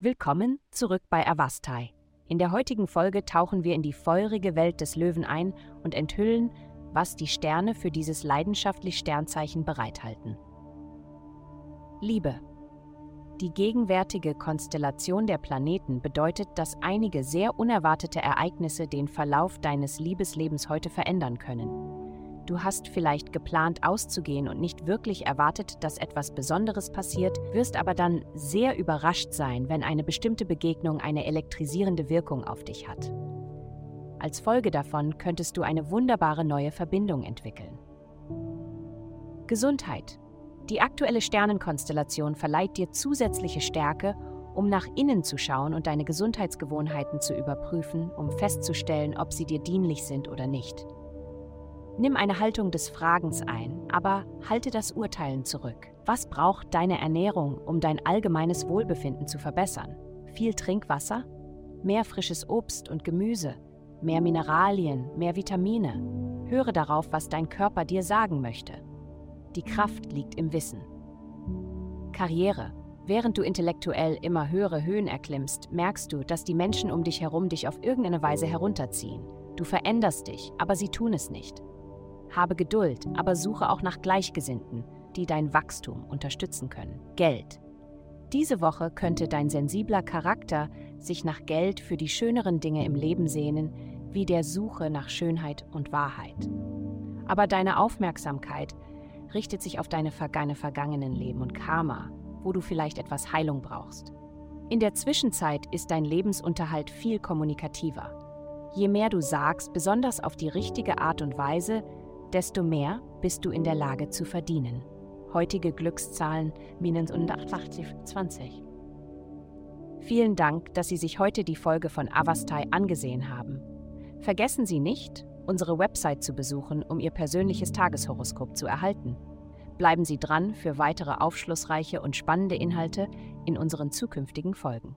Willkommen zurück bei Avastai. In der heutigen Folge tauchen wir in die feurige Welt des Löwen ein und enthüllen, was die Sterne für dieses leidenschaftlich Sternzeichen bereithalten. Liebe. Die gegenwärtige Konstellation der Planeten bedeutet, dass einige sehr unerwartete Ereignisse den Verlauf deines Liebeslebens heute verändern können. Du hast vielleicht geplant auszugehen und nicht wirklich erwartet, dass etwas Besonderes passiert, wirst aber dann sehr überrascht sein, wenn eine bestimmte Begegnung eine elektrisierende Wirkung auf dich hat. Als Folge davon könntest du eine wunderbare neue Verbindung entwickeln. Gesundheit. Die aktuelle Sternenkonstellation verleiht dir zusätzliche Stärke, um nach innen zu schauen und deine Gesundheitsgewohnheiten zu überprüfen, um festzustellen, ob sie dir dienlich sind oder nicht. Nimm eine Haltung des Fragens ein, aber halte das Urteilen zurück. Was braucht deine Ernährung, um dein allgemeines Wohlbefinden zu verbessern? Viel Trinkwasser? Mehr frisches Obst und Gemüse? Mehr Mineralien? Mehr Vitamine? Höre darauf, was dein Körper dir sagen möchte. Die Kraft liegt im Wissen. Karriere. Während du intellektuell immer höhere Höhen erklimmst, merkst du, dass die Menschen um dich herum dich auf irgendeine Weise herunterziehen. Du veränderst dich, aber sie tun es nicht. Habe Geduld, aber suche auch nach Gleichgesinnten, die dein Wachstum unterstützen können. Geld. Diese Woche könnte dein sensibler Charakter sich nach Geld für die schöneren Dinge im Leben sehnen, wie der Suche nach Schönheit und Wahrheit. Aber deine Aufmerksamkeit richtet sich auf deine deine vergangenen Leben und Karma, wo du vielleicht etwas Heilung brauchst. In der Zwischenzeit ist dein Lebensunterhalt viel kommunikativer. Je mehr du sagst, besonders auf die richtige Art und Weise, desto mehr bist du in der Lage zu verdienen. Heutige Glückszahlen minus 20. Vielen Dank, dass Sie sich heute die Folge von Avastai angesehen haben. Vergessen Sie nicht, unsere Website zu besuchen, um Ihr persönliches Tageshoroskop zu erhalten. Bleiben Sie dran für weitere aufschlussreiche und spannende Inhalte in unseren zukünftigen Folgen.